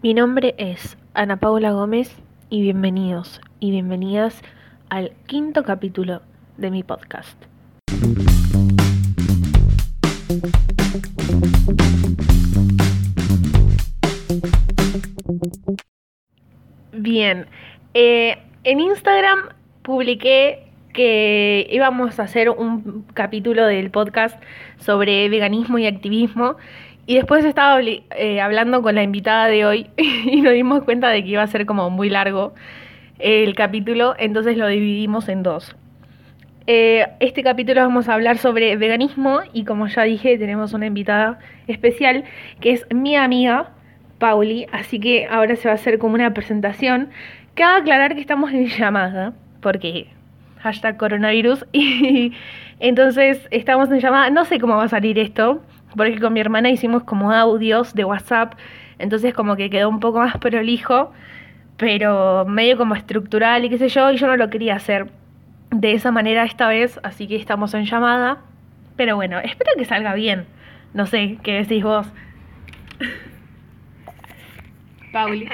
Mi nombre es Ana Paula Gómez y bienvenidos y bienvenidas al quinto capítulo de mi podcast. Bien, eh, en Instagram publiqué que íbamos a hacer un capítulo del podcast sobre veganismo y activismo y después estaba eh, hablando con la invitada de hoy y nos dimos cuenta de que iba a ser como muy largo el capítulo, entonces lo dividimos en dos. Eh, este capítulo vamos a hablar sobre veganismo y como ya dije tenemos una invitada especial que es mi amiga Pauli, así que ahora se va a hacer como una presentación. Cabe aclarar que estamos en llamada, porque hashtag coronavirus. Y entonces estamos en llamada. No sé cómo va a salir esto, porque con mi hermana hicimos como audios de WhatsApp. Entonces como que quedó un poco más prolijo, pero medio como estructural y qué sé yo. Y yo no lo quería hacer de esa manera esta vez, así que estamos en llamada. Pero bueno, espero que salga bien. No sé, ¿qué decís vos? Pauli.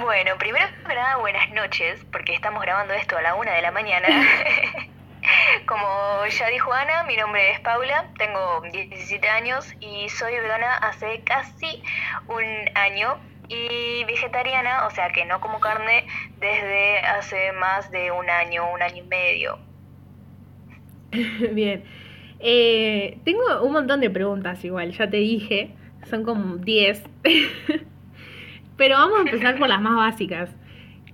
Bueno, primero que nada, buenas noches, porque estamos grabando esto a la una de la mañana. Como ya dijo Ana, mi nombre es Paula, tengo 17 años y soy vegana hace casi un año y vegetariana, o sea que no como carne desde hace más de un año, un año y medio. Bien. Eh, tengo un montón de preguntas igual, ya te dije, son como 10. Pero vamos a empezar por las más básicas.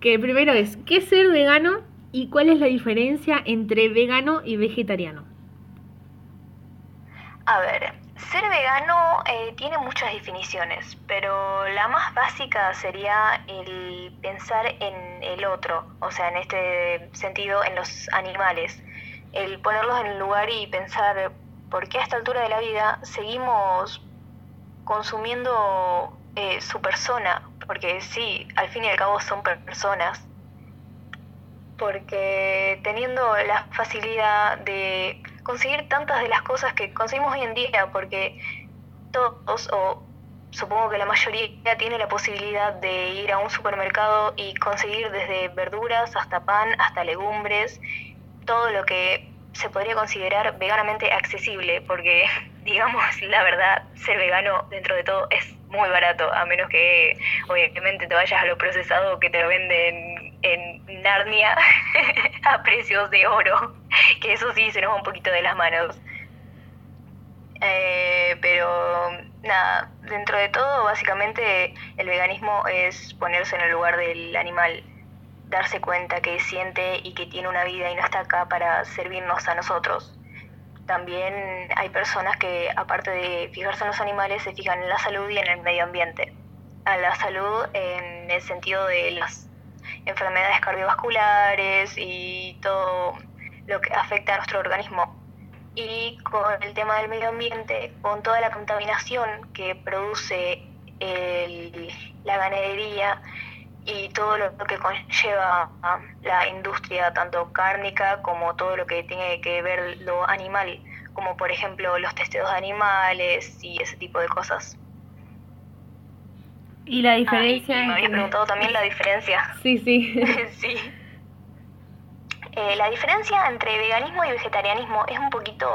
Que primero es, ¿qué es ser vegano y cuál es la diferencia entre vegano y vegetariano? A ver, ser vegano eh, tiene muchas definiciones, pero la más básica sería el pensar en el otro, o sea, en este sentido, en los animales. El ponerlos en el lugar y pensar por qué a esta altura de la vida seguimos consumiendo eh, su persona, porque sí, al fin y al cabo son personas, porque teniendo la facilidad de conseguir tantas de las cosas que conseguimos hoy en día, porque todos, o supongo que la mayoría, tiene la posibilidad de ir a un supermercado y conseguir desde verduras hasta pan, hasta legumbres, todo lo que se podría considerar veganamente accesible, porque digamos la verdad, ser vegano dentro de todo es muy barato, a menos que obviamente te vayas a lo procesado que te lo venden en Narnia a precios de oro, que eso sí se nos va un poquito de las manos. Eh, pero nada, dentro de todo, básicamente el veganismo es ponerse en el lugar del animal, darse cuenta que siente y que tiene una vida y no está acá para servirnos a nosotros también hay personas que, aparte de fijarse en los animales, se fijan en la salud y en el medio ambiente. A la salud en el sentido de las enfermedades cardiovasculares y todo lo que afecta a nuestro organismo. Y con el tema del medio ambiente, con toda la contaminación que produce la ganadería y todo lo que conlleva la industria, tanto cárnica como todo lo que tiene que ver lo animal, como por ejemplo los testeos de animales y ese tipo de cosas. ¿Y la diferencia? me había preguntado también la diferencia. Sí, sí. sí. Eh, la diferencia entre veganismo y vegetarianismo es un poquito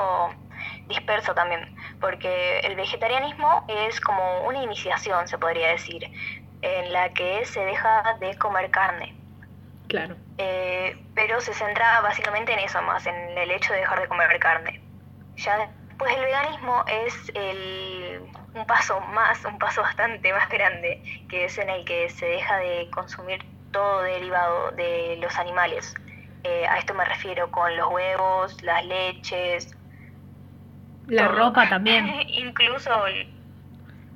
disperso también, porque el vegetarianismo es como una iniciación, se podría decir en la que se deja de comer carne. Claro. Eh, pero se centra básicamente en eso más, en el hecho de dejar de comer carne. Ya después el veganismo es el, un paso más, un paso bastante más grande, que es en el que se deja de consumir todo derivado de los animales. Eh, a esto me refiero con los huevos, las leches. La ropa también. Incluso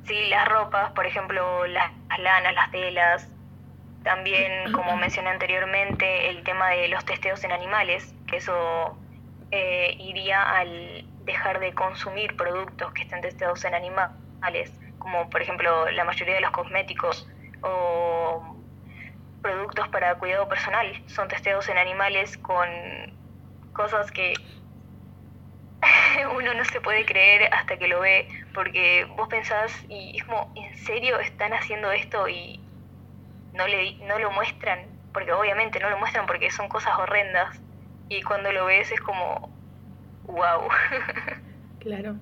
Sí, las ropas, por ejemplo, las, lanas, las telas. También, como mencioné anteriormente, el tema de los testeos en animales, que eso eh, iría al dejar de consumir productos que estén testeados en animales, como por ejemplo la mayoría de los cosméticos o productos para cuidado personal son testeados en animales con cosas que uno no se puede creer hasta que lo ve porque vos pensás y es como, ¿en serio están haciendo esto y no, le, no lo muestran? Porque obviamente no lo muestran porque son cosas horrendas y cuando lo ves es como, wow. Claro.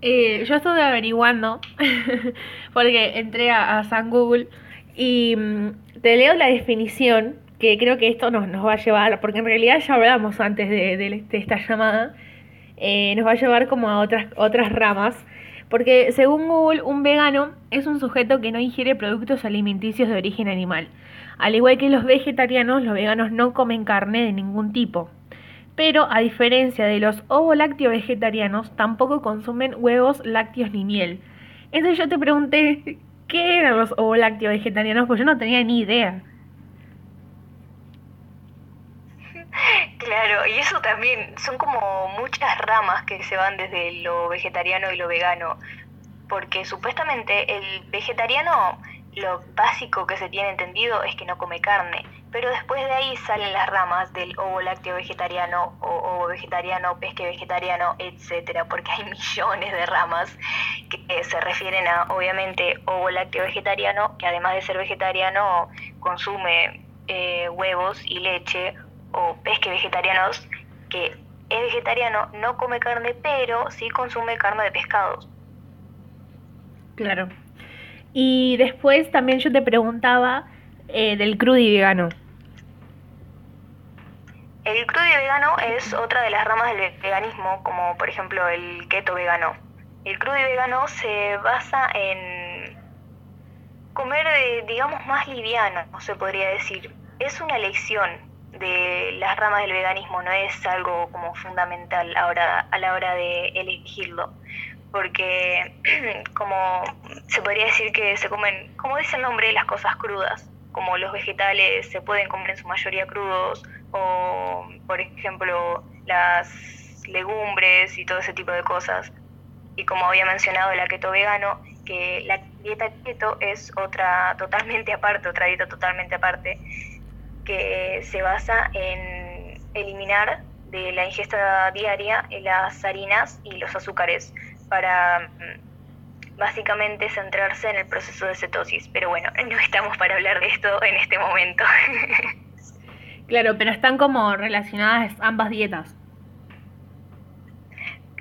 Eh, yo estuve averiguando, porque entré a, San Google y mm, te leo la definición, que creo que esto nos, nos va a llevar, porque en realidad ya hablamos antes de, de, esta llamada, eh, nos va a llevar como a otras, otras ramas. Porque según Google, un vegano es un sujeto que no ingiere productos alimenticios de origen animal. Al igual que los vegetarianos, los veganos no comen carne de ningún tipo pero a diferencia de los ovo-lácteo vegetarianos, tampoco consumen huevos, lácteos ni miel. Entonces yo te pregunté, ¿qué eran los ovo-lácteo vegetarianos? Pues yo no tenía ni idea. Claro, y eso también son como muchas ramas que se van desde lo vegetariano y lo vegano, porque supuestamente el vegetariano lo básico que se tiene entendido es que no come carne, pero después de ahí salen las ramas del ovo lácteo vegetariano o ovo vegetariano, pesque vegetariano, etcétera, porque hay millones de ramas que se refieren a, obviamente, ovo lácteo vegetariano, que además de ser vegetariano consume eh, huevos y leche, o pesque vegetarianos, que es vegetariano, no come carne, pero sí consume carne de pescados. Claro. Y después también yo te preguntaba eh, del crudi vegano. El crudi vegano es otra de las ramas del veganismo, como por ejemplo el keto vegano. El crudi vegano se basa en comer, digamos, más liviano, se podría decir. Es una elección de las ramas del veganismo, no es algo como fundamental ahora, a la hora de elegirlo porque como se podría decir que se comen, como dice el nombre, las cosas crudas, como los vegetales se pueden comer en su mayoría crudos, o por ejemplo las legumbres y todo ese tipo de cosas. Y como había mencionado la keto vegano, que la dieta keto es otra totalmente aparte, otra dieta totalmente aparte, que se basa en eliminar de la ingesta diaria las harinas y los azúcares para mm, básicamente centrarse en el proceso de cetosis. Pero bueno, no estamos para hablar de esto en este momento. claro, pero están como relacionadas ambas dietas.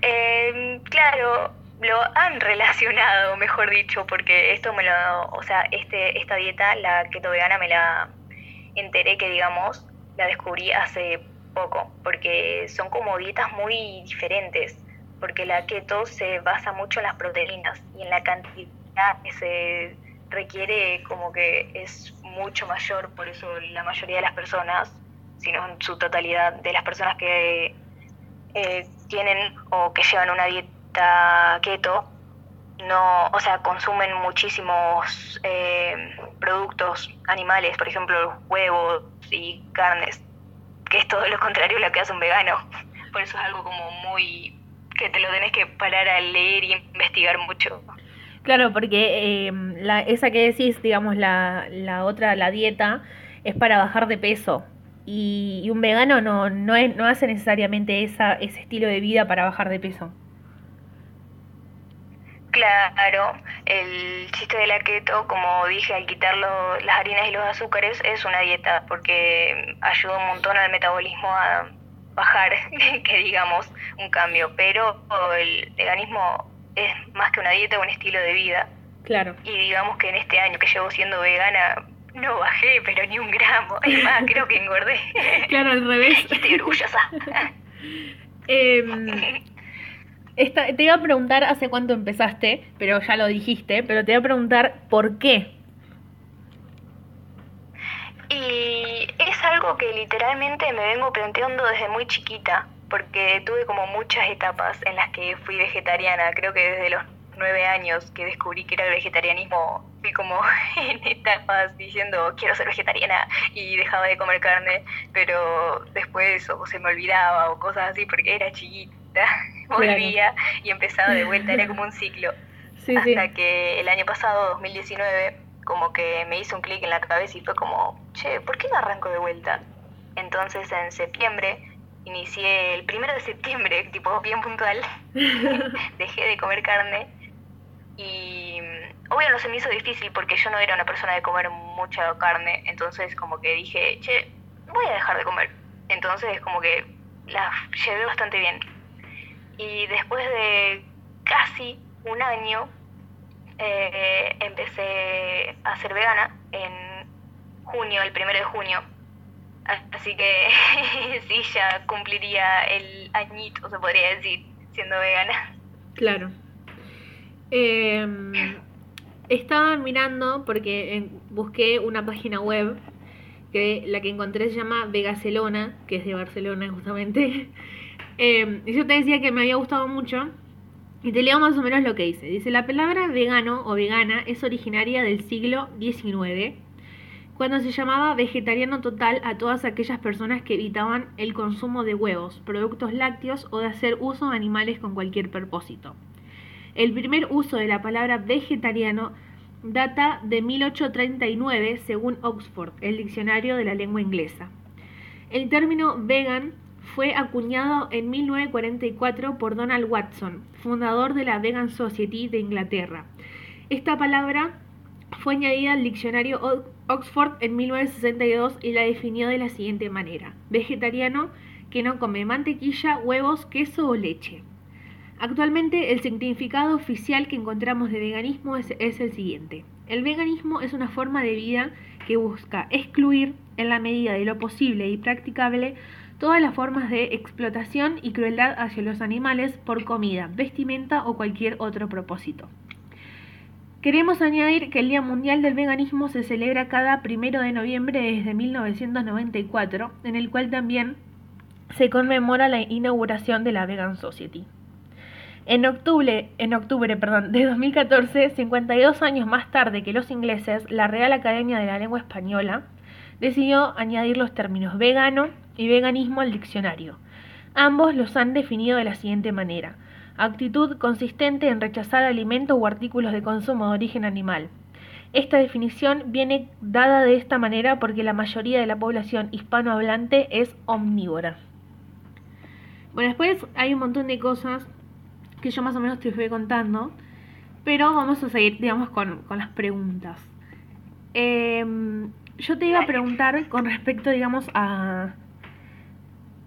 Eh, claro, lo han relacionado, mejor dicho, porque esto me lo, o sea, este, esta dieta, la keto vegana, me la enteré que, digamos, la descubrí hace poco, porque son como dietas muy diferentes porque la keto se basa mucho en las proteínas y en la cantidad que se requiere como que es mucho mayor, por eso la mayoría de las personas, sino en su totalidad de las personas que eh, tienen o que llevan una dieta keto, no, o sea, consumen muchísimos eh, productos animales, por ejemplo, huevos y carnes, que es todo lo contrario a lo que hace un vegano. Por eso es algo como muy que te lo tenés que parar a leer y investigar mucho. Claro, porque eh, la, esa que decís, digamos, la, la otra, la dieta, es para bajar de peso. Y, un vegano no, no, es, no hace necesariamente esa, ese estilo de vida para bajar de peso. Claro, el chiste de la keto, como dije, al quitar las harinas y los azúcares, es una dieta porque ayuda un montón al metabolismo a bajar, que digamos, un cambio, pero el veganismo es más que una dieta, un estilo de vida. Claro. Y digamos que en este año que llevo siendo vegana, no bajé, pero ni un gramo. Es más, creo que engordé. Claro, al revés. Estoy orgullosa. eh, te iba a preguntar hace cuánto empezaste, pero ya lo dijiste, pero te iba a preguntar por qué. Y es algo que literalmente me vengo planteando desde muy chiquita, porque tuve como muchas etapas en las que fui vegetariana. Creo que desde los nueve años que descubrí que era el vegetarianismo, fui como en etapas diciendo quiero ser vegetariana y dejaba de comer carne, pero después o se me olvidaba o cosas así porque era chiquita, volvía y empezaba de vuelta, era como un ciclo. Hasta que el año pasado, 2019, como que me hizo un clic en la cabeza y fue como, che, ¿por qué no arranco de vuelta? Entonces en septiembre inicié el primero de septiembre, tipo bien puntual, dejé de comer carne Y obvio no se me hizo difícil porque yo no era una persona de comer mucha carne, entonces como que dije, che, voy a dejar de comer. Entonces como que la llevé bastante bien. Y después de casi un año eh, empecé a ser vegana en junio, el primero de junio. Así que sí, ya cumpliría el añito, se podría decir, siendo vegana. Claro. Em, estaba mirando porque busqué una página web que la que encontré se llama Vegacelona, que es de Barcelona justamente. Eh, yo te decía que me había gustado mucho. Y te leo más o menos lo que dice. Dice, la palabra vegano o vegana es originaria del siglo XIX, cuando se llamaba vegetariano total a todas aquellas personas que evitaban el consumo de huevos, productos lácteos o de hacer uso de animales con cualquier propósito. El primer uso de la palabra vegetariano data de 1839 según Oxford, el diccionario de la lengua inglesa. El término vegan fue acuñado en 1944 por Donald Watson, fundador de la Vegan Society de Inglaterra. Esta palabra fue añadida al diccionario Oxford en 1962 y la definió de la siguiente manera: vegetariano que no come mantequilla, huevos, queso o leche. Actualmente el significado oficial que encontramos de veganismo es, es, el siguiente. El veganismo es una forma de vida que busca excluir, en la medida de lo posible y practicable, todas las formas de explotación y crueldad hacia los animales por comida, vestimenta o cualquier otro propósito. Queremos añadir que el Día Mundial del Veganismo se celebra cada primero de noviembre desde 1994, en el cual también se conmemora la inauguración de la Vegan Society. En octubre, en octubre perdón, de 2014, 52 años más tarde que los ingleses, la Real Academia de la Lengua Española decidió añadir los términos vegano y veganismo al diccionario. Ambos los han definido de la siguiente manera. Actitud consistente en rechazar alimentos o artículos de consumo de origen animal. Esta definición viene dada de esta manera porque la mayoría de la población hispanohablante es omnívora. Bueno, después hay un montón de cosas que yo más o menos te fui contando, pero vamos a seguir, digamos, con, las preguntas. Em, yo te iba a preguntar con respecto, digamos, a,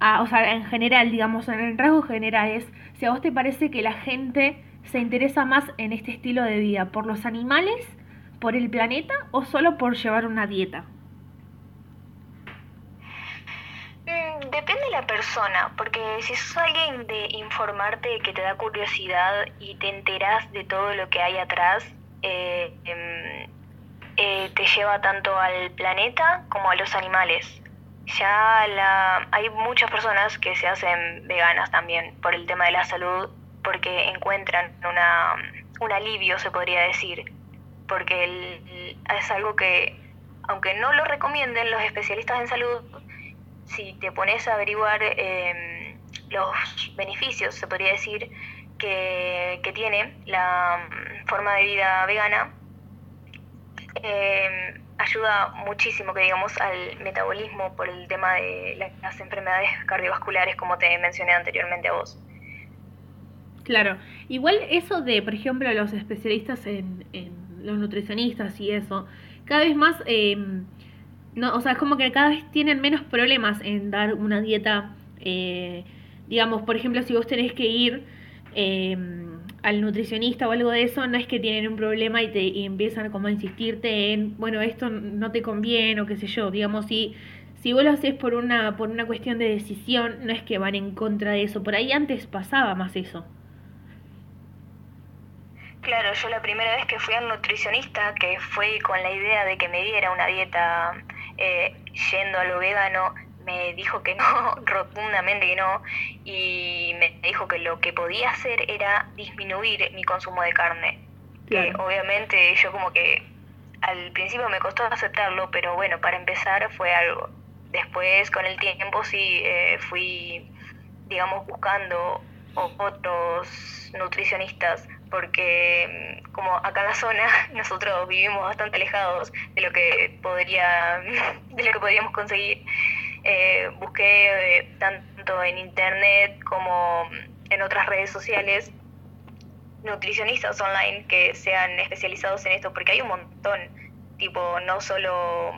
o sea, en general, digamos, en rasgos generales, si a vos te parece que la gente se interesa más en este estilo de vida por los animales, por el planeta o solo por llevar una dieta. Mm, depende de la persona, porque si sos alguien de informarte que te da curiosidad y te enteras de todo lo que hay atrás, eh, em, eh, te lleva tanto al planeta como a los animales ya la, hay muchas personas que se hacen veganas también por el tema de la salud, porque encuentran una, un alivio, se podría decir, porque es algo que, aunque no lo recomienden los especialistas en salud, si te pones a averiguar em, los beneficios, se podría decir, que, que tiene la mm, forma de vida vegana, eh, ayuda muchísimo, que digamos, al metabolismo por el tema de las enfermedades cardiovasculares, como te mencioné anteriormente a vos. Claro, igual eso de, por ejemplo, los especialistas en, los nutricionistas y eso, cada vez más, em, no, o sea, es como que cada vez tienen menos problemas en dar una dieta, eh, digamos, por ejemplo, si vos tenés que ir... Eh, al nutricionista o algo de eso, no es que tienen un problema y te empiezan como a insistirte en, bueno, esto no te conviene o qué sé yo, digamos, si, si vos lo haces por una, por una cuestión de decisión, no es que van en contra de eso, por ahí antes pasaba más eso. Claro, yo la primera vez que fui al nutricionista, que fue con la idea de que me diera una dieta eh, yendo a lo vegano, me dijo que no, rotundamente que no, y me dijo que lo que podía hacer era disminuir mi consumo de carne. Que obviamente yo como que al principio me costó aceptarlo, pero bueno, para empezar fue algo. Después con el tiempo sí eh, fui, digamos, buscando otros nutricionistas porque mm, como acá en la zona nosotros vivimos bastante alejados de lo que podría de lo que podríamos conseguir eh, busqué eh, tanto en internet como en otras redes sociales nutricionistas online que sean especializados en esto, porque hay un montón, tipo, no solo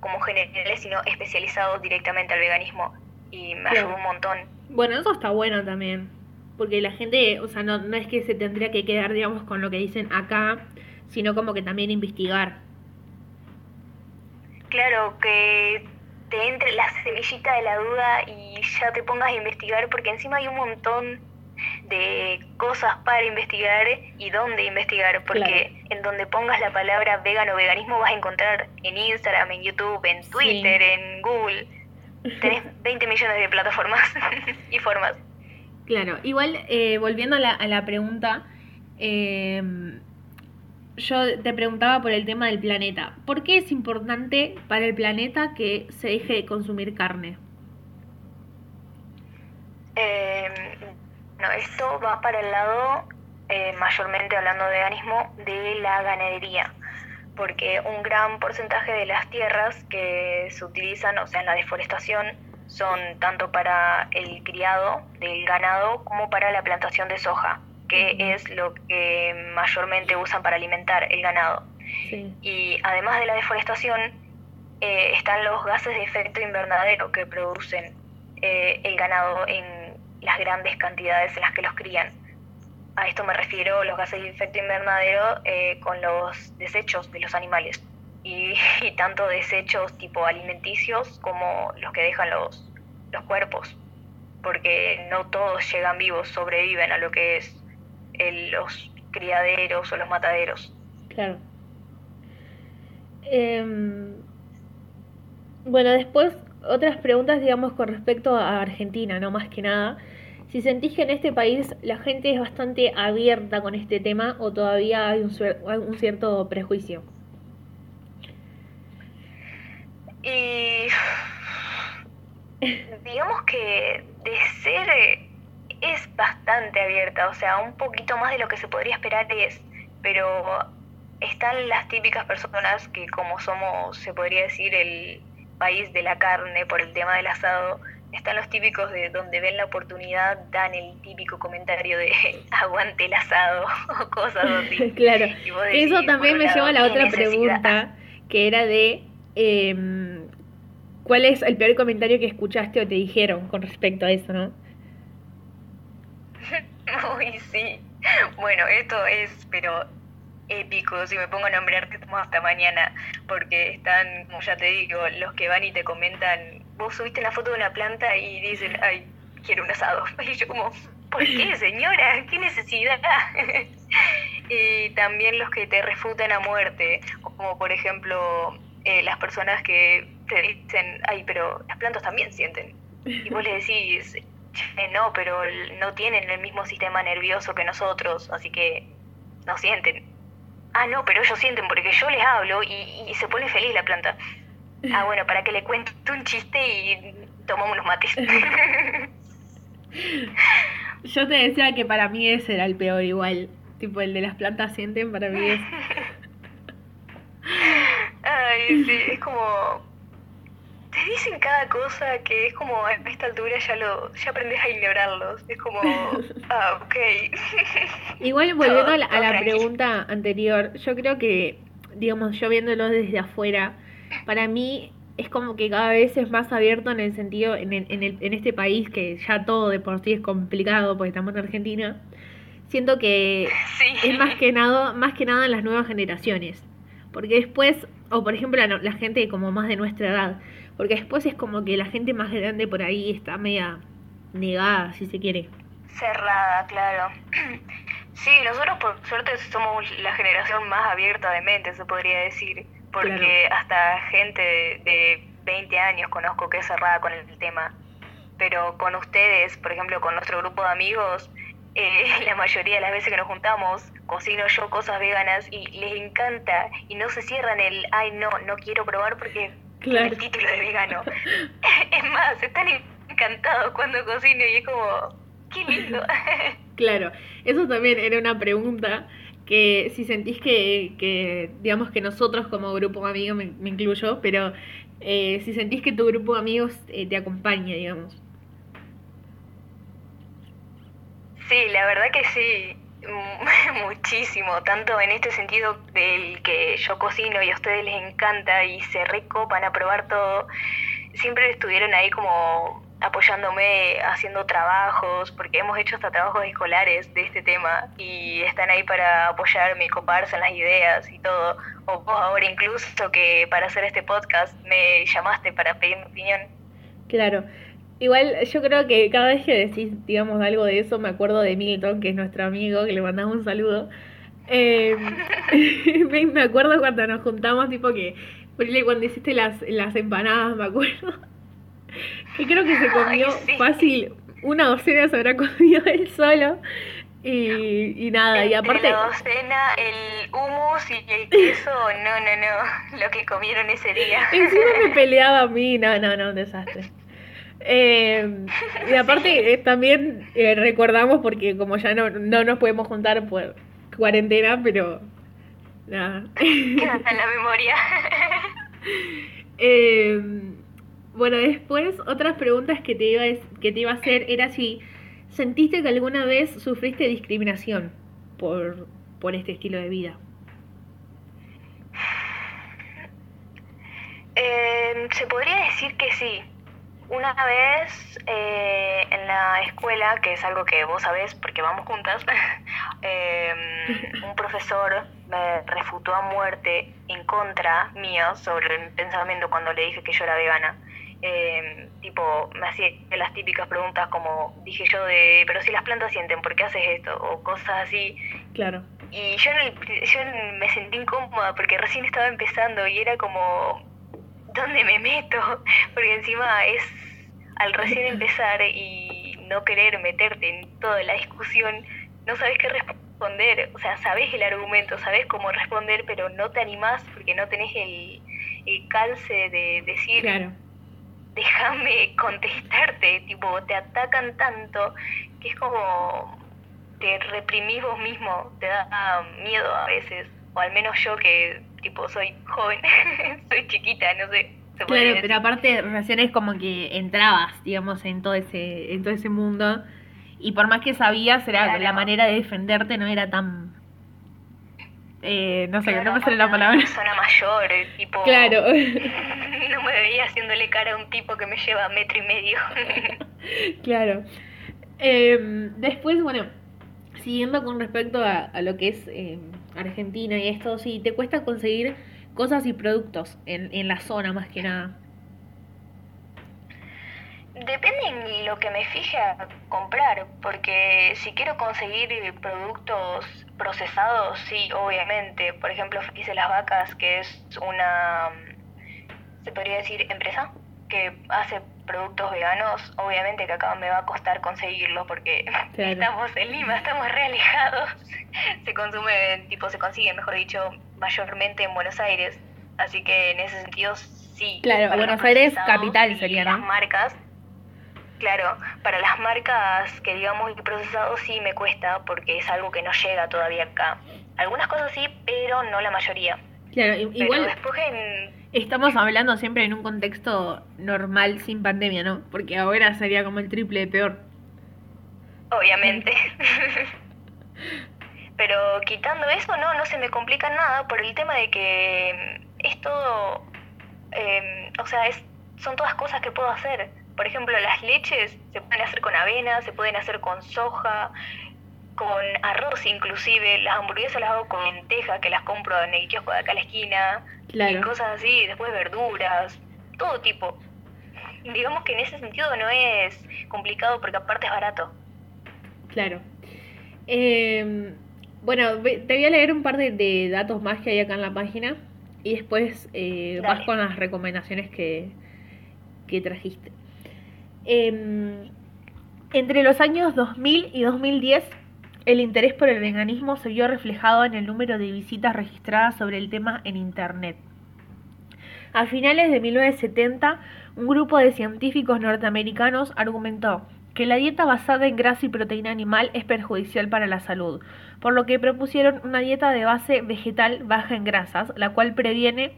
como generales, sino especializados directamente al veganismo. Y me ayudó un montón. Bueno, eso está bueno también. Porque la gente, o sea, no, no es que se tendría que quedar, digamos, con lo que dicen acá, sino como que también investigar. Claro, que te entre la semillita de la duda y ya te pongas a investigar, porque encima hay un montón de cosas para investigar y dónde investigar, porque en donde pongas la palabra vegano o veganismo vas a encontrar en Instagram, en YouTube, en Twitter, en Google. Tenés 20 millones de plataformas y formas. Claro, igual eh, volviendo a la, a la pregunta, eh, yo te preguntaba por el tema del planeta. ¿Por qué es importante para el planeta que se deje de consumir carne? Eh, no, esto va para el lado, eh, mayormente hablando de veganismo, de la ganadería, porque un gran porcentaje de las tierras que se utilizan, o sea, en la deforestación, son tanto para el criado del ganado como para la plantación de soja, que es lo que mayormente usan para alimentar el ganado. Y además de la deforestación, eh, están los gases de efecto invernadero que producen eh, el ganado en las grandes cantidades en las que los crían. A esto me refiero los gases de efecto invernadero eh, con los desechos de los animales. Y, tanto desechos tipo alimenticios como los que dejan los, los cuerpos. Porque no todos llegan vivos, sobreviven a lo que es los criaderos o los mataderos. Claro. Em, bueno, después otras preguntas, digamos, con respecto a Argentina, no más que nada si sentís que en este país la gente es bastante abierta con este tema o todavía hay un, cierto prejuicio. Y digamos que de ser eh, es bastante abierta, o sea, un poquito más de lo que se podría esperar es, pero están las típicas personas que como somos, se podría decir, el país de la carne por el tema del asado, están los típicos de donde ven la oportunidad, dan el típico comentario de aguante el asado o cosas así. claro, eso también me lleva a la otra pregunta, que era de em, cuál es el peor comentario que escuchaste o te dijeron con respecto a eso, ¿no? Uy, sí. Bueno, esto es, pero épico, si me pongo a nombrarte hasta mañana, porque están, como ya te digo, los que van y te comentan vos subiste la foto de una planta y dicen, ay, quiero un asado. Y yo como, ¿por qué, señora? ¿Qué necesidad? y también los que te refutan a muerte, como por ejemplo eh, las personas que te dicen, ay, pero las plantas también sienten. Y vos le decís, no, pero no tienen el mismo sistema nervioso que nosotros, así que no sienten. Ah, no, pero ellos sienten porque yo les hablo y, y se pone feliz la planta. Ah, bueno, para que le cuente un chiste y tomamos unos mates. Yo te decía que para mí ese era el peor igual. Tipo, el de las plantas sienten para mí es... Ay, sí, es como... Te dicen cada cosa que es como a esta altura ya lo ya aprendes a ignorarlos. Es como, ah, ok. Igual volviendo a la pregunta anterior, yo creo que, digamos, yo viéndolo desde afuera, para mí es como que cada vez es más abierto en el sentido, en, en, el, en este país que ya todo de por sí es complicado porque estamos en Argentina, siento que es más que nada, más que nada en las nuevas generaciones. Porque después, o por ejemplo la, la, gente como más de nuestra edad, porque después es como que la gente más grande por ahí está media negada, si se quiere. Cerrada, claro. Sí, nosotros por suerte somos la generación más abierta de mente, se podría decir porque hasta gente de, 20 años conozco que es cerrada con el tema. Pero con ustedes, por ejemplo, con nuestro grupo de amigos, eh, la mayoría de las veces que nos juntamos, cocino yo cosas veganas y les encanta y no se cierran el, ay, no, no quiero probar porque el título de vegano. es más, están encantados cuando cocino y es como, qué lindo. claro, eso también era una pregunta que si sentís que, que, digamos que nosotros como grupo de amigos, me, incluyo, pero eh, si sentís que tu grupo de amigos eh, te acompaña, digamos. Sí, la verdad que sí. Muchísimo, tanto en este sentido del que yo cocino y a ustedes les encanta y se recopan a probar todo, siempre estuvieron ahí como apoyándome, haciendo trabajos, porque hemos hecho hasta trabajos escolares de este tema y están ahí para apoyarme y coparse en las ideas y todo. O vos ahora incluso que para hacer este podcast me llamaste para pedir mi opinión. Claro. Igual yo creo que cada vez que decís, digamos, algo de eso, me acuerdo de Milton, que es nuestro amigo, que le mandamos un saludo. Eh, me acuerdo cuando nos juntamos, tipo que, cuando hiciste las, las empanadas, me acuerdo. Que creo que se comió fácil, una docena se habrá comido él solo. Y, y nada, y aparte... La docena, el hummus y el queso, no, no, no, lo que comieron ese día. Encima me peleaba a mí, no, no, no, un desastre. Eh, y aparte eh, también eh, recordamos, porque como ya no, no nos podemos juntar por cuarentena, pero nada. Queda en la memoria. bueno, después otras preguntas que te, iba a, que te iba a hacer era si sentiste que alguna vez sufriste discriminación por, por este estilo de vida. Se podría decir que sí. Una vez eh, en la escuela, que es algo que vos sabés porque vamos juntas, em, un profesor me refutó a muerte en contra mío sobre el pensamiento cuando le dije que yo era vegana. Eh, tipo, me hacía las típicas preguntas como dije yo de, pero si las plantas sienten, ¿por qué haces esto? O cosas así. Claro. Y yo, yo me sentí incómoda porque recién estaba empezando y era como, ¿dónde me meto? Porque encima es al recién empezar y no querer meterte en toda la discusión, no sabes qué responder. O sea, sabes el argumento, sabes cómo responder, pero no te animás porque no tenés el, el calce de decir... Claro déjame contestarte, tipo, te atacan tanto que es como te reprimís vos mismo, te da miedo a veces, o al menos yo que tipo soy joven, soy chiquita, no sé. Claro, pero aparte recién es como que entrabas, digamos, en todo ese, en todo ese mundo y por más que sabías, era la manera de defenderte no era tan eh, no sé, no me sale la palabra. Persona mayor, tipo. Claro. no me veía haciéndole cara a un tipo que me lleva metro y medio. claro. Eh, después, bueno, siguiendo con respecto a, lo que es eh, Argentina y esto, sí, te cuesta conseguir cosas y productos en, en la zona más que nada. Depende en lo que me fije a comprar, porque si quiero conseguir productos procesados, sí, obviamente. Por ejemplo, Felices las Vacas, que es una, se podría decir, empresa que hace productos veganos, obviamente que acá me va a costar conseguirlo porque estamos en Lima, estamos re alejados. se consume, tipo, se consigue, mejor dicho, mayormente en Buenos Aires. Así que en ese sentido, sí. Claro, Buenos Aires capital sería, ¿no? Las marcas Claro, para las marcas que digamos procesados sí me cuesta porque es algo que no llega todavía acá. Algunas cosas sí, pero no la mayoría. Claro, igual después estamos hablando siempre en un contexto normal sin pandemia, ¿no? Porque ahora sería como el triple de peor. Obviamente. pero quitando eso, no, no se me complica nada por el tema de que es todo, eh, o sea, es, son todas cosas que puedo hacer por ejemplo, las leches se pueden hacer con avena, se pueden hacer con soja, con arroz inclusive. Las hamburguesas las hago con lentejas, que las compro en el kiosco de acá a la esquina. Y cosas así, después verduras, todo tipo. Digamos que en ese sentido no es complicado porque aparte es barato. Claro. Em, bueno, te voy a leer un par de, datos más que hay acá en la página y después eh, vas con las recomendaciones que, que trajiste. Em, entre los años 2000 y 2010, el interés por el veganismo se vio reflejado en el número de visitas registradas sobre el tema en Internet. A finales de 1970, un grupo de científicos norteamericanos argumentó que la dieta basada en grasa y proteína animal es perjudicial para la salud, por lo que propusieron una dieta de base vegetal baja en grasas, la cual previene,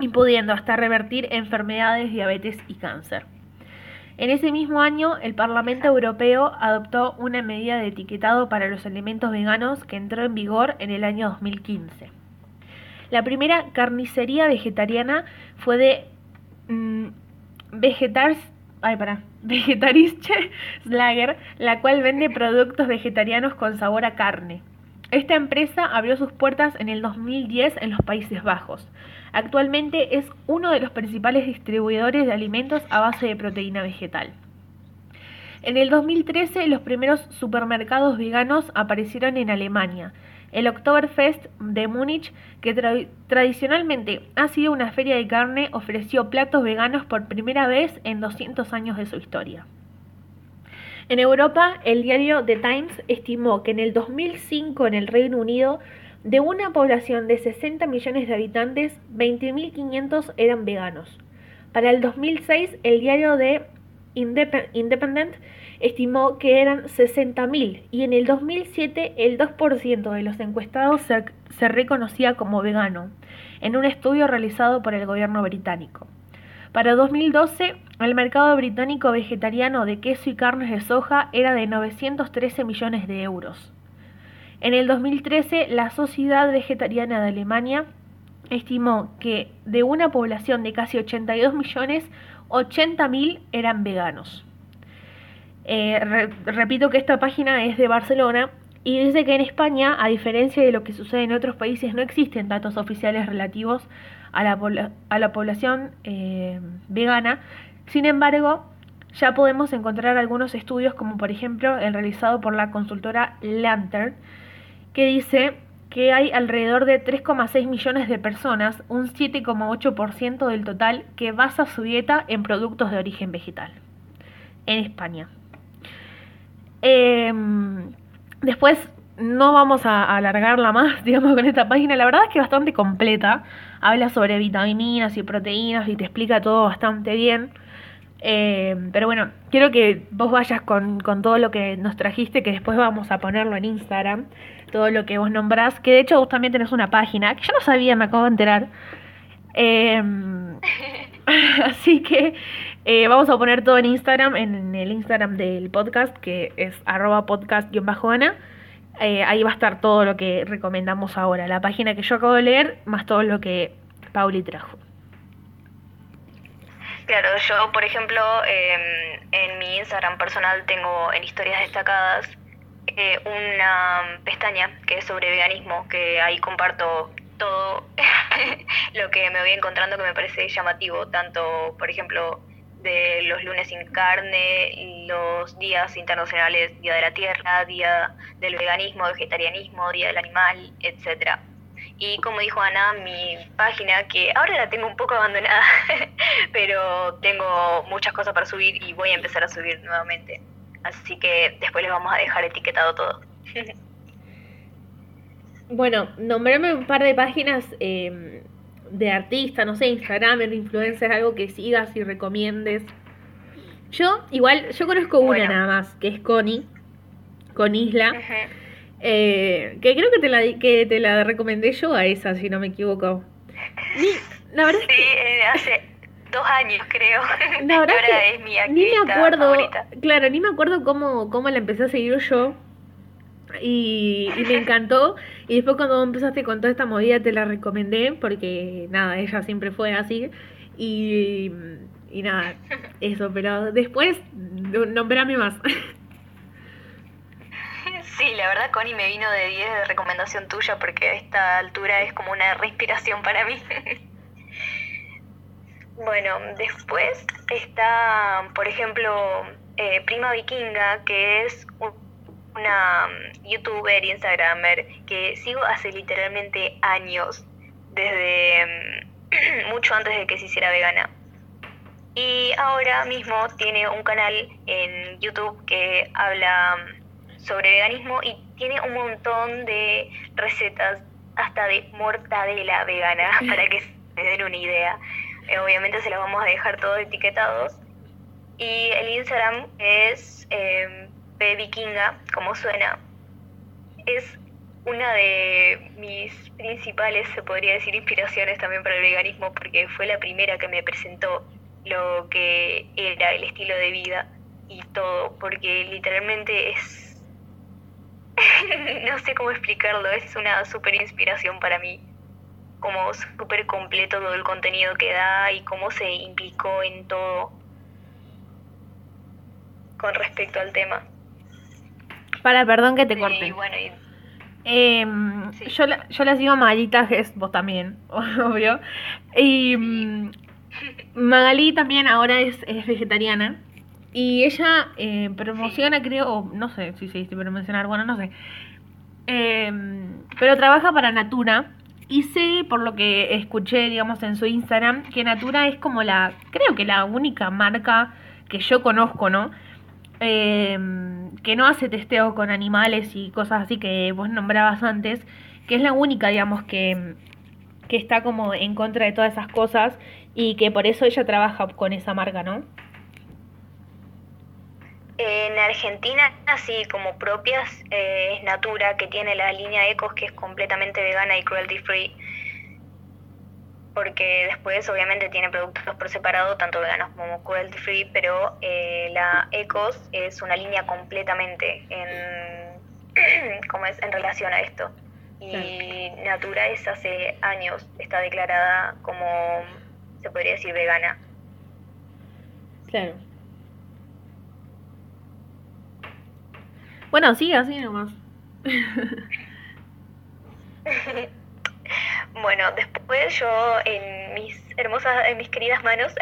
impudiendo hasta revertir enfermedades, diabetes y cáncer. En ese mismo año, el Parlamento Europeo adoptó una medida de etiquetado para los alimentos veganos que entró en vigor en el año 2015. La primera carnicería vegetariana fue de mmm, Vegetars, ay, para, Vegetarische Slager, la cual vende productos vegetarianos con sabor a carne. Esta empresa abrió sus puertas en el 2010 en los Países Bajos. Actualmente es uno de los principales distribuidores de alimentos a base de proteína vegetal. En el 2013 los primeros supermercados veganos aparecieron en Alemania. El Oktoberfest de Múnich, que tradicionalmente ha sido una feria de carne, ofreció platos veganos por primera vez en 200 años de su historia. En Europa, el diario The Times estimó que en el 2005 en el Reino Unido, de una población de 60 millones de habitantes, 20.500 eran veganos. Para el 2006, el diario The Independent estimó que eran 60.000 y en el 2007 el 2% de los encuestados se, se reconocía como vegano, en un estudio realizado por el gobierno británico. Para 2012, el mercado británico vegetariano de queso y carnes de soja era de 913 millones de euros. En el 2013, la Sociedad Vegetariana de Alemania estimó que de una población de casi 82 millones, 80.000 eran veganos. Eh, repito que esta página es de Barcelona y dice que en España, a diferencia de lo que sucede en otros países, no existen datos oficiales relativos a la, a la población eh, vegana. Sin embargo, ya podemos encontrar algunos estudios, como por ejemplo el realizado por la consultora Lantern, que dice que hay alrededor de 3,6 millones de personas, un 7,8% del total, que basa su dieta en productos de origen vegetal en España. Em, después no vamos a alargarla más, digamos, con esta página. La verdad es que es bastante completa. Habla sobre vitaminas y proteínas y te explica todo bastante bien. Eh, pero bueno, quiero que vos vayas con, todo lo que nos trajiste, que después vamos a ponerlo en Instagram. Todo lo que vos nombrás, que de hecho vos también tenés una página, que yo no sabía, me acabo de enterar. Em, así que eh, vamos a poner todo en Instagram, en el Instagram del podcast, que es arroba podcast-ana. Eh, ahí va a estar todo lo que recomendamos ahora, la página que yo acabo de leer, más todo lo que Pauli trajo. Claro, yo por ejemplo em, en mi Instagram personal tengo en historias destacadas eh, una pestaña que es sobre veganismo, que ahí comparto todo lo que me voy encontrando que me parece llamativo, tanto por ejemplo de los lunes sin carne, los días internacionales, Día de la Tierra, Día del Veganismo, Vegetarianismo, Día del Animal, etcétera. Y como dijo Ana, mi página, que ahora la tengo un poco abandonada, pero tengo muchas cosas para subir y voy a empezar a subir nuevamente. Así que después les vamos a dejar etiquetado todo. bueno, nombrarme un par de páginas eh, de artista, no sé, Instagram, influencer, algo que sigas y recomiendes. Yo, igual, yo conozco una nada más, que es Connie, con Isla. Eh, que creo que te la que te la recomendé yo a esa, si no me equivoco. la verdad sí, eh, hace dos años creo. La verdad es mi ni me acuerdo, claro, ni me acuerdo cómo, cómo la empecé a seguir yo. Y, me encantó. Y después cuando empezaste con toda esta movida te la recomendé porque nada, ella siempre fue así. Y, y nada, eso, pero después nombrame más. Sí, la verdad Connie me vino de 10 de recomendación tuya porque a esta altura es como una respiración para mí. bueno, después está, por ejemplo, eh, Prima Vikinga, que es una mm, youtuber, instagramer que sigo hace literalmente años, desde mm, mucho antes de que se hiciera vegana. Y ahora mismo tiene un canal en YouTube que habla mm, sobre veganismo y tiene un montón de recetas, hasta de mortadela vegana, para que se den una idea. Eh, obviamente se las vamos a dejar todos etiquetados. Y el Instagram es eh, Vikinga, como suena. Es una de mis principales, se podría decir, inspiraciones también para el veganismo, porque fue la primera que me presentó lo que era el estilo de vida y todo, porque literalmente es... no sé cómo explicarlo, es una super inspiración para mí, como súper completo todo el contenido que da y cómo se implicó en todo con respecto al tema. Para, perdón que te corte. bueno, em, yo, la, yo la sigo a Magalita es vos también, obvio. Y mm, Magali también ahora es, vegetariana. Y ella eh, promociona, creo, no sé si se dice promocionar, bueno, no sé. Em, pero trabaja para Natura. Y sé, por lo que escuché, digamos, en su Instagram, que Natura es como la, creo que la única marca que yo conozco, ¿no? Em, que no hace testeo con animales y cosas así que vos nombrabas antes, que es la única, digamos, que, que está como en contra de todas esas cosas y que por eso ella trabaja con esa marca, ¿no? En Argentina, así como propias, eh, es Natura, que tiene la línea Ecos, que es completamente vegana y cruelty free. Porque después, obviamente, tiene productos por separado, tanto veganos como cruelty free, pero eh, la Ecos es una línea completamente en, ¿cómo es? en relación a esto. Y Natura es hace años, está declarada como se podría decir vegana. Claro. Bueno, sí, así nomás. bueno, después yo en mis hermosas, en mis queridas manos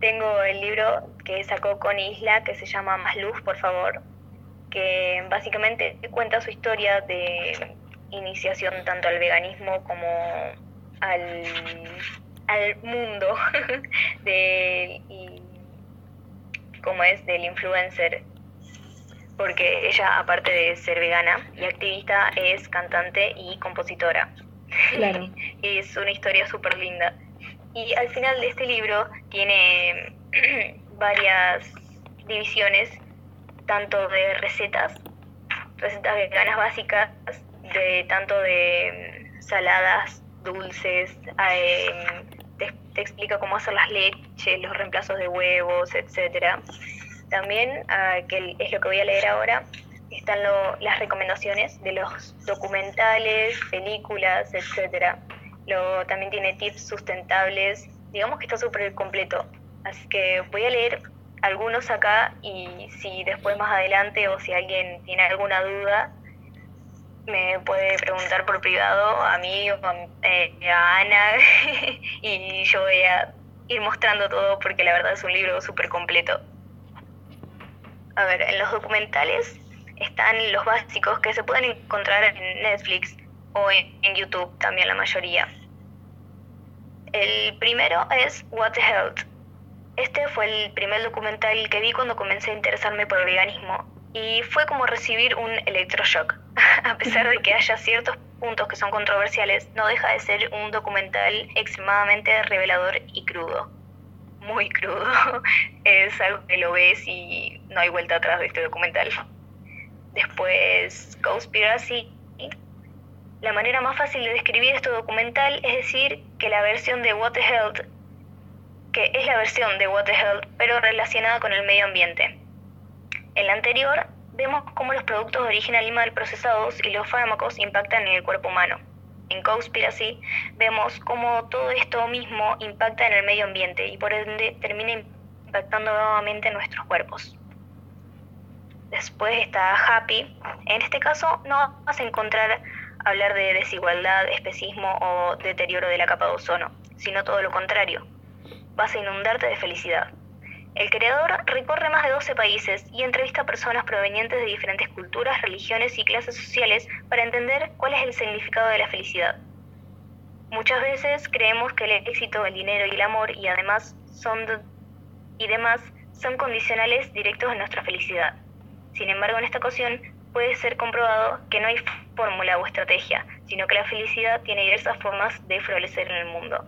tengo el libro que sacó con Isla que se llama Más Luz, por favor, que básicamente cuenta su historia de iniciación tanto al veganismo como al al mundo del como es del influencer porque ella aparte de ser vegana y activista es cantante y compositora. Claro. Es una historia súper linda y al final de este libro tiene varias divisiones tanto de recetas recetas veganas básicas de tanto de saladas dulces eh, te, explica cómo hacer las leches, los reemplazos de huevos, etcétera. También, ah, que es lo que voy a leer ahora, están las recomendaciones de los documentales, películas, etcétera. Lo, también tiene tips sustentables, digamos que está súper completo. Así que voy a leer algunos acá y si después más adelante o si alguien tiene alguna duda, me puede preguntar por privado a mí o a, eh, Ana y yo voy a ir mostrando todo porque la verdad es un libro súper completo. A ver, en los documentales están los básicos que se pueden encontrar en Netflix o en, YouTube también la mayoría. El primero es What the Health. Este fue el primer documental que vi cuando comencé a interesarme por el veganismo y fue como recibir un electroshock. a pesar de que haya ciertos puntos que son controversiales, no deja de ser un documental extremadamente revelador y crudo. Muy crudo. es algo que lo ves y no hay vuelta atrás de este documental. Después, Conspiracy. La manera más fácil de describir este documental es decir que la versión de What the Health, que es la versión de What the Health, pero relacionada con el medio ambiente. En la anterior vemos cómo los productos de origen animal procesados y los fármacos impactan en el cuerpo humano. En Cowspiracy vemos cómo todo esto mismo impacta en el medio ambiente y por ende termina impactando nuevamente en nuestros cuerpos. Después está Happy. En este caso no vas a encontrar hablar de desigualdad, especismo o deterioro de la capa de ozono, sino todo lo contrario. Vas a inundarte de felicidad. El creador recorre más de 12 países y entrevista a personas provenientes de diferentes culturas, religiones y clases sociales para entender cuál es el significado de la felicidad. Muchas veces creemos que el éxito, el dinero y el amor y además son y demás son condicionales directos a nuestra felicidad. Sin embargo, en esta ocasión puede ser comprobado que no hay fórmula o estrategia, sino que la felicidad tiene diversas formas de florecer en el mundo.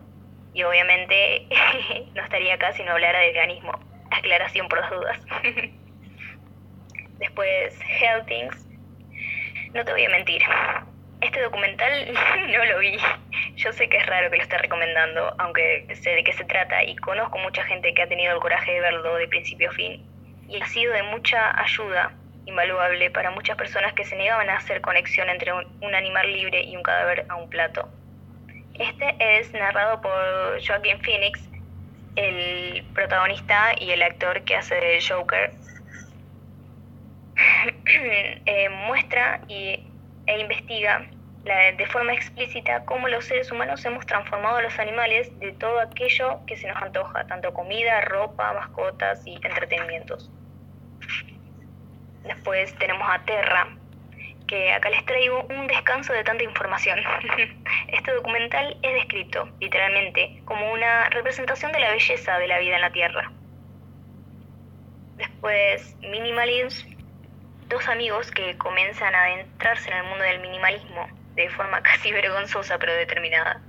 Y obviamente no estaría acá si no hablara de veganismo aclaración por las dudas. Después, Things No te voy a mentir. Este documental no lo vi. Yo sé que es raro que lo esté recomendando, aunque sé de qué se trata y conozco mucha gente que ha tenido el coraje de verlo de principio a fin. Y ha sido de mucha ayuda invaluable para muchas personas que se negaban a hacer conexión entre un, animal libre y un cadáver a un plato. Este es narrado por Joaquin Phoenix, el protagonista y el actor que hace de Joker. Eh, muestra y, e investiga de forma explícita cómo los seres humanos hemos transformado a los animales de todo aquello que se nos antoja, tanto comida, ropa, mascotas y entretenimientos. Después tenemos a Terra, que acá les traigo un descanso de tanta información. Este documental es descrito, literalmente, como una representación de la belleza de la vida en la Tierra. Después, Minimalism, dos amigos que comienzan a adentrarse en el mundo del minimalismo de forma casi vergonzosa pero determinada.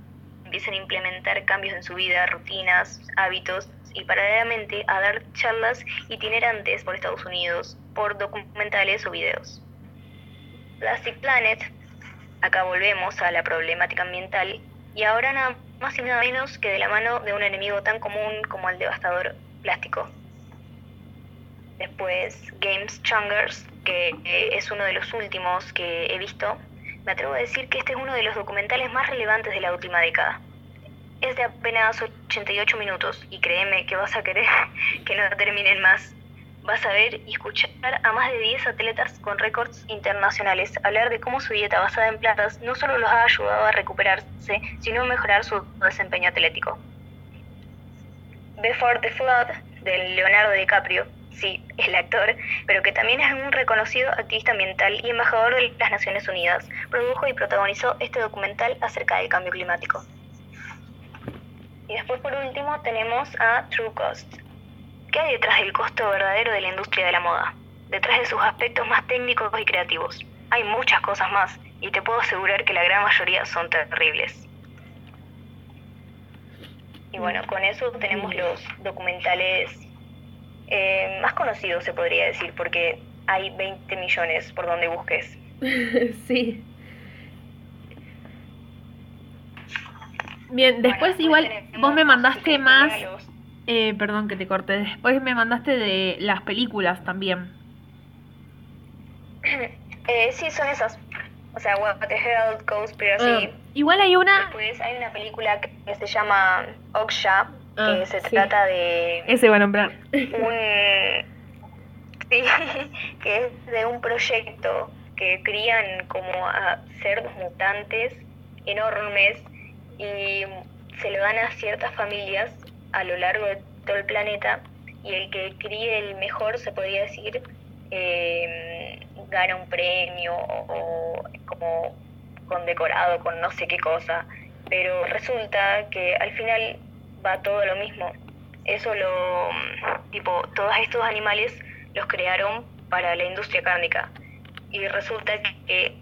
Empiezan a implementar cambios en su vida, rutinas, hábitos y paralelamente a dar charlas itinerantes por Estados Unidos, por documentales o videos. Plastic Planet, acá volvemos a la problemática ambiental y ahora nada más y nada menos que de la mano de un enemigo tan común como el devastador plástico. Después Games Changers, que es uno de los últimos que he visto, me atrevo a decir que este es uno de los documentales más relevantes de la última década. Es de apenas 88 minutos y créeme que vas a querer que no terminen más. Vas a ver y escuchar a más de 10 atletas con récords internacionales hablar de cómo su dieta basada en plantas no solo los ha ayudado a recuperarse, sino a mejorar su desempeño atlético. Before the Flood, de Leonardo DiCaprio, sí, el actor, pero que también es un reconocido activista ambiental y embajador de las Naciones Unidas, produjo y protagonizó este documental acerca del cambio climático. Y después por último tenemos a True Cost. ¿Qué hay detrás del costo verdadero de la industria de la moda? Detrás de sus aspectos más técnicos y creativos. Hay muchas cosas más y te puedo asegurar que la gran mayoría son terribles. Y bueno, con eso tenemos los documentales eh, más conocido se podría decir, porque hay 20 millones por donde busques. sí. Bien, después igual vos me mandaste más... Eh, perdón que te corté. Después me mandaste de las películas también. eh, sí, son esas. O sea, What the Hell, Conspiracy. Ah, igual hay una... Después hay una película que se llama Oksha, que ah, se trata de... Ese va a nombrar. Un, sí, que es de un proyecto que crían como a cerdos mutantes enormes y se lo dan a ciertas familias a lo largo de todo el planeta y el que críe el mejor, se podría decir, eh, gana un premio o, o como condecorado con no sé qué cosa. Pero resulta que al final va todo lo mismo. Eso lo, tipo, todos estos animales los crearon para la industria cárnica. Y resulta que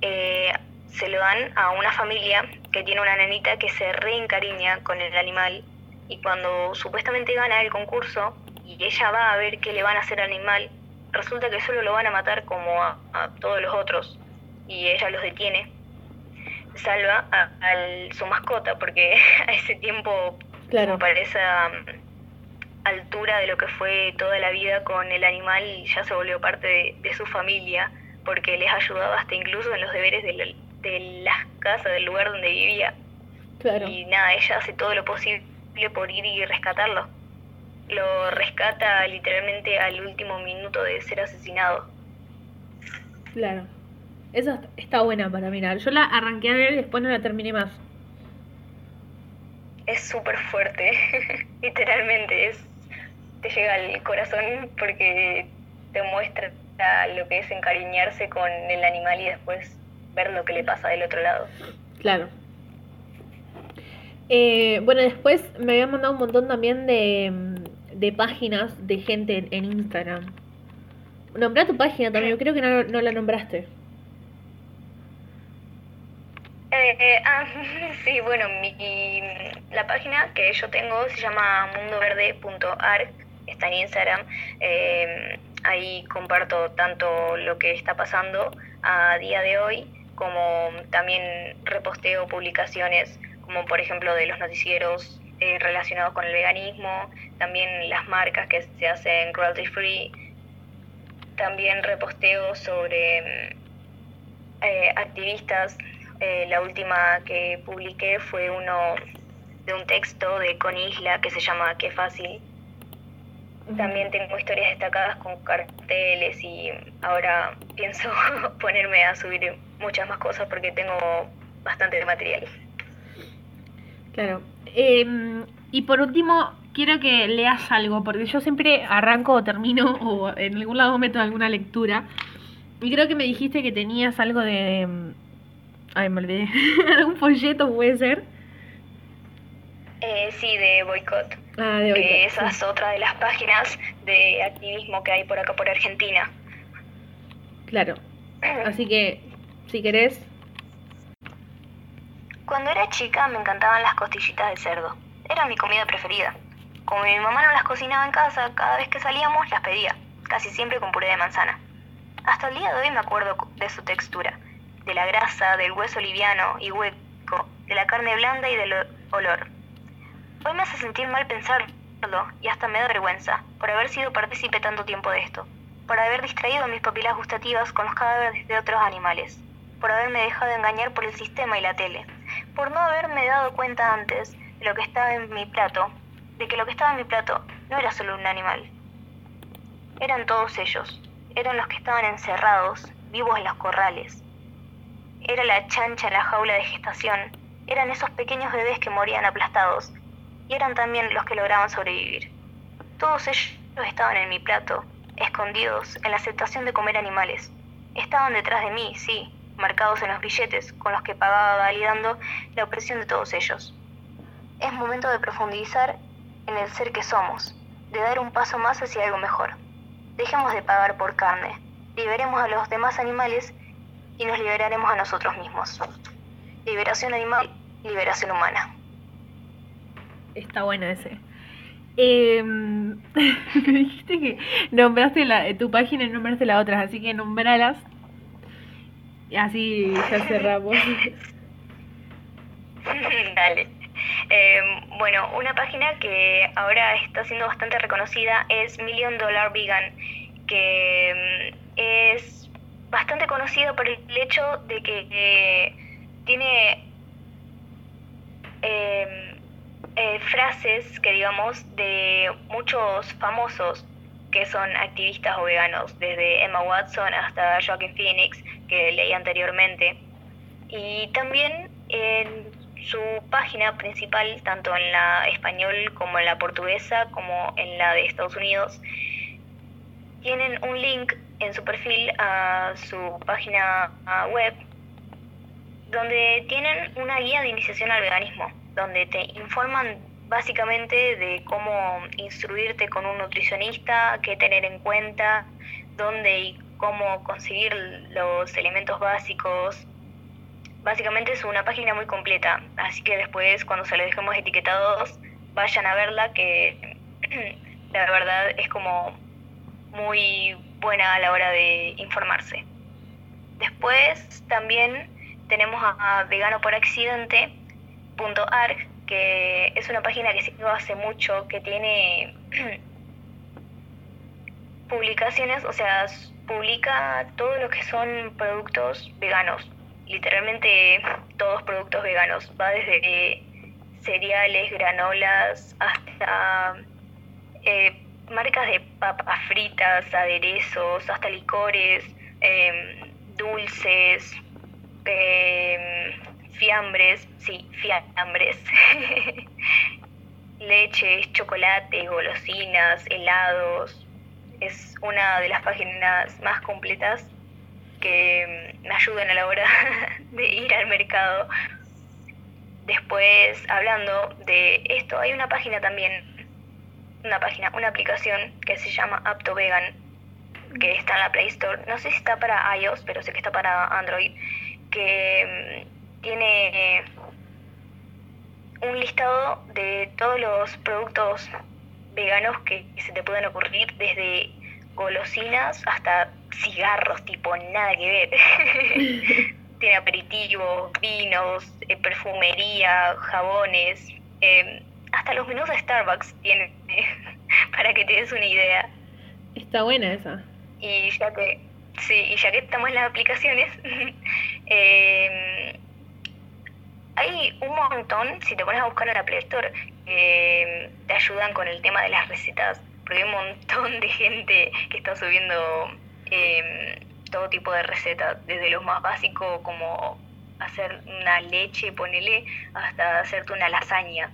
eh, se lo dan a una familia que tiene una nenita que se reencariña con el animal y cuando supuestamente gana el concurso y ella va a ver qué le van a hacer al animal, resulta que solo lo van a matar como a, todos los otros y ella los detiene salva a, su mascota, porque a ese tiempo, claro. para esa um, altura de lo que fue toda la vida con el animal, ya se volvió parte de, su familia, porque les ayudaba hasta incluso en los deberes de, de las casas, del lugar donde vivía. Y nada, ella hace todo lo posible por ir y rescatarlo. Lo rescata literalmente al último minuto de ser asesinado. Claro. Esa está buena para mirar. Yo la arranqué a ver y después no la terminé más. Es súper fuerte, literalmente. Es, te llega al corazón porque te muestra lo que es encariñarse con el animal y después ver lo que le pasa del otro lado. Claro. Eh, bueno, después me habían mandado un montón también de, de páginas de gente en, Instagram. Nombrá tu página también, creo que no, no la nombraste. Eh, ah, sí, bueno, mi, la página que yo tengo se llama mundoverde.arc, está en Instagram. Eh, ahí comparto tanto lo que está pasando a día de hoy como también reposteo publicaciones como por ejemplo de los noticieros eh, relacionados con el veganismo, también las marcas que se hacen cruelty free, también reposteo sobre mm, eh, activistas. Eh, la última que publiqué fue uno de un texto de Conisla que se llama Qué fácil. También tengo historias destacadas con carteles y ahora pienso ponerme a subir muchas más cosas porque tengo bastante de material. Claro. Em, y por último, quiero que leas algo, porque yo siempre arranco o termino o en algún lado meto alguna lectura. Y creo que me dijiste que tenías algo de... Em, ay, me olvidé. ¿Algún folleto puede ser? Eh, sí, de boicot. Ah, de boicot. esa es otra de las páginas de activismo que hay por acá, por Argentina. Claro. Así que, si querés, cuando era chica me encantaban las costillitas de cerdo. Era mi comida preferida. Como mi mamá no las cocinaba en casa, cada vez que salíamos las pedía, casi siempre con puré de manzana. Hasta el día de hoy me acuerdo de su textura, de la grasa, del hueso liviano y hueco, de la carne blanda y del olor. Hoy me hace sentir mal pensarlo y hasta me da vergüenza por haber sido partícipe tanto tiempo de esto, por haber distraído mis papilas gustativas con los cadáveres de otros animales, por haberme dejado engañar por el sistema y la tele, por no haberme dado cuenta antes de lo que estaba en mi plato, de que lo que estaba en mi plato no era solo un animal. Eran todos ellos, eran los que estaban encerrados, vivos en los corrales. Era la chancha en la jaula de gestación, eran esos pequeños bebés que morían aplastados, y eran también los que lograban sobrevivir. Todos ellos estaban en mi plato, escondidos en la aceptación de comer animales. Estaban detrás de mí, sí, marcados en los billetes con los que pagaba validando la opresión de todos ellos. Es momento de profundizar en el ser que somos, de dar un paso más hacia algo mejor. Dejemos de pagar por carne, liberemos a los demás animales y nos liberaremos a nosotros mismos. Liberación animal, liberación humana. Está bueno ese. Eh, me dijiste que nombraste la, tu página y nombraste la otra, así que nombralas Así ya cerramos. Dale. Em, bueno, una página que ahora está siendo bastante reconocida es Million Dollar Vegan, que em, es bastante conocida por el hecho de que eh, tiene em, eh, frases que digamos de muchos famosos que son activistas o veganos, desde Emma Watson hasta Joaquin Phoenix, que leí anteriormente. Y también en su página principal, tanto en la español como en la portuguesa, como en la de Estados Unidos, tienen un link en su perfil a su página web donde tienen una guía de iniciación al veganismo, donde te informan básicamente de cómo instruirte con un nutricionista, qué tener en cuenta, dónde y cómo conseguir los elementos básicos. Básicamente es una página muy completa, así que después cuando se lo dejemos etiquetados, vayan a verla que la verdad es como muy buena a la hora de informarse. Después también tenemos a vegano por accidente.arg que es una página que sigo hace mucho, que tiene publicaciones, o sea, publica todo lo que son productos veganos, literalmente todos productos veganos, va desde cereales, granolas, hasta eh, marcas de papas fritas, aderezos, hasta licores, em, dulces, em, fiambres, sí, fiambres, leches, chocolates, golosinas, helados. Es una de las páginas más completas que mm, me ayudan a la hora de ir al mercado. Después, hablando de esto, hay una página también, una página, una aplicación que se llama Apto Vegan, que está en la Play Store. No sé si está para iOS, pero sé que está para Android, que tiene un listado de todos los productos veganos que se te pueden ocurrir, desde golosinas hasta cigarros, tipo nada que ver. tiene aperitivos, vinos, eh, perfumería, jabones, eh, hasta los menús de Starbucks tiene, para que te des una idea. Está buena esa. Y ya que, sí, y ya que estamos en las aplicaciones, eh, hay un montón, si te pones a buscar en la Play Store, te ayudan con el tema de las recetas, porque hay un montón de gente que está subiendo eh, todo tipo de recetas, desde lo más básico como hacer una leche, ponele, hasta hacerte una lasaña,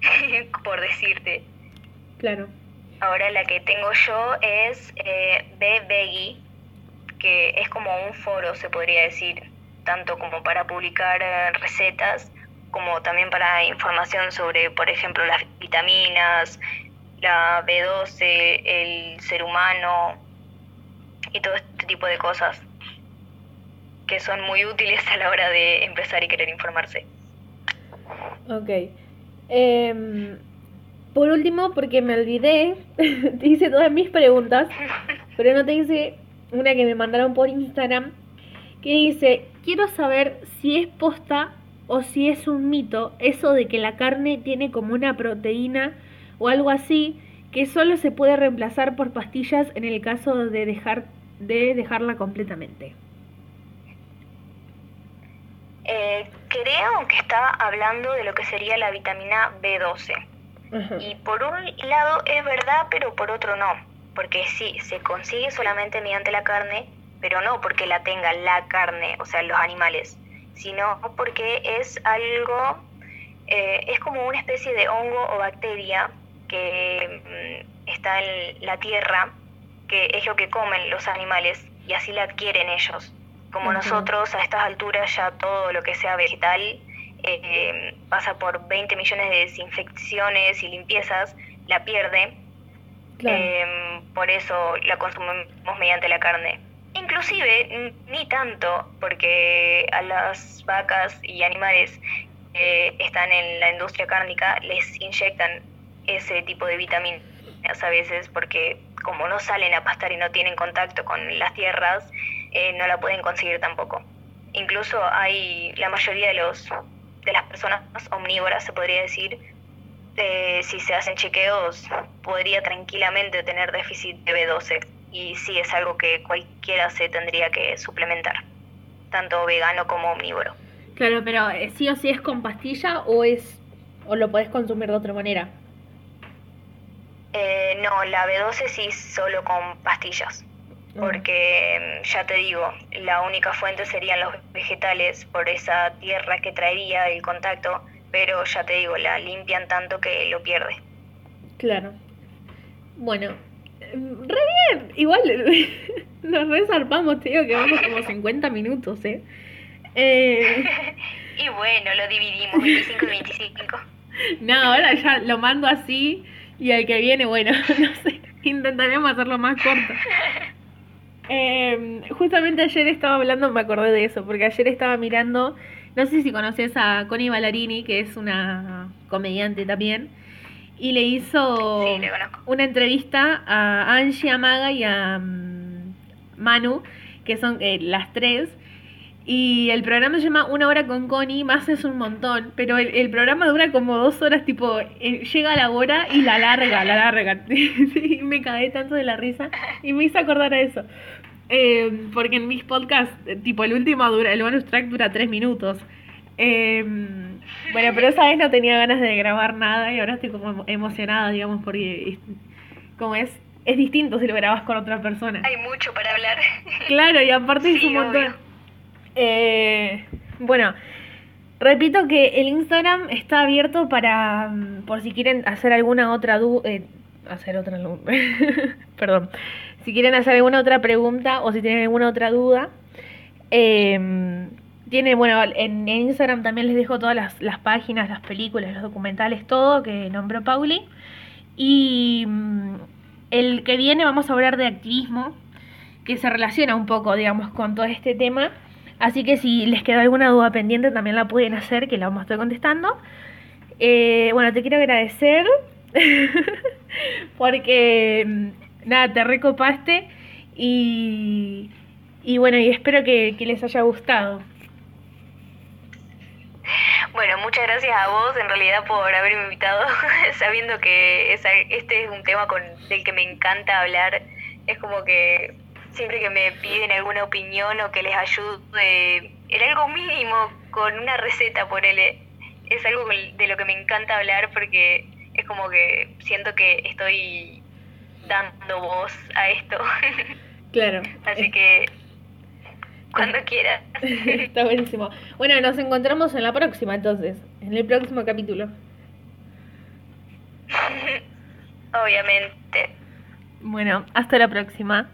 por decirte. Claro. Ahora la que tengo yo es eh, B que es como un foro, se podría decir, tanto como para publicar eh, recetas, como también para información sobre, por ejemplo, las vitaminas, la B12, el ser humano, y todo este tipo de cosas que son muy útiles a la hora de empezar y querer informarse. Ok. Em, por último, porque me olvidé, te hice todas mis preguntas, pero no te hice una que me mandaron por Instagram, que dice, quiero saber si es posta o si es un mito eso de que la carne tiene como una proteína o algo así que solo se puede reemplazar por pastillas en el caso de dejar de dejarla completamente. Eh, creo que está hablando de lo que sería la vitamina B12. Y por un lado es verdad, pero por otro no. Porque sí, se consigue solamente mediante la carne, pero no porque la tenga la carne, o sea, los animales, sino porque es algo, eh, es como una especie de hongo o bacteria que mm, está en la tierra que es lo que comen los animales y así la adquieren ellos. Como nosotros a estas alturas ya todo lo que sea vegetal eh, pasa por 20 millones de desinfecciones y limpiezas, la pierde. Eh, por eso la consumimos mediante la carne. Inclusive, ni tanto, porque a las vacas y animales que están en la industria cárnica les inyectan ese tipo de vitaminas a veces porque como no salen a pastar y no tienen contacto con las tierras, eh, no la pueden conseguir tampoco. Incluso hay la mayoría de los de las personas omnívoras, se podría decir, eh, si se hacen chequeos, podría tranquilamente tener déficit de B12. Y sí es algo que cualquiera se tendría que suplementar, tanto vegano como omnívoro. Claro, pero eh, sí o sí es con pastilla o es o lo podés consumir de otra manera. Eh, no, la B12 sí solo con pastillas, mm. porque mm, ya te digo, la única fuente serían los vegetales por esa tierra que traería el contacto, pero ya te digo, la limpian tanto que lo pierde. Claro. Bueno, re bien, igual nos resarpamos, te digo que vamos como 50 minutos, ¿eh? eh... y bueno, lo dividimos 25 y 25. No, ahora ya lo mando así y el que viene, bueno, no sé, intentaremos hacerlo más corto. Em, justamente ayer estaba hablando, me acordé de eso, porque ayer estaba mirando, no sé si conoces a Connie Ballarini, que es una comediante también, y le hizo una entrevista a Angie Amaga y a mm, Manu, que son eh, las tres, y el programa se llama Una hora con Connie, más es un montón, pero el, programa dura como dos horas, tipo, eh, llega a la hora y la larga, la larga. y me cagué tanto de la risa y me hice acordar a eso. Eh, porque en mis podcasts, tipo, el último dura, el bonus track dura tres minutos. Bueno, pero esa vez no tenía ganas de grabar nada y ahora estoy como emocionada, digamos, porque como es, es distinto si lo grabas con otra persona. Hay mucho para hablar. Claro, y aparte es un montón. Eh, bueno, repito que el Instagram está abierto para, mm, por si quieren hacer alguna otra duda, eh, hacer otra, perdón, si quieren hacer alguna otra pregunta o si tienen alguna otra duda. Em, tiene, bueno, en, Instagram también les dejo todas las, páginas, las películas, los documentales, todo que nombró Pauli. Y mm, el que viene vamos a hablar de activismo, que se relaciona un poco, digamos, con todo este tema. Así que si les queda alguna duda pendiente también la pueden hacer, que la vamos a estar contestando. Eh, bueno, te quiero agradecer porque mm, nada, te recopaste y, y bueno, y espero que, les haya gustado. Bueno, muchas gracias a vos en realidad por haberme invitado, sabiendo que este es un tema con del que me encanta hablar. Es como que siempre que me piden alguna opinión o que les ayude en algo mínimo con una receta, por él, es algo de lo que me encanta hablar porque es como que siento que estoy dando voz a esto. Claro. Así que cuando quieras. Está buenísimo. Bueno, nos encontramos en la próxima entonces, en el próximo capítulo. Obviamente. Bueno, hasta la próxima.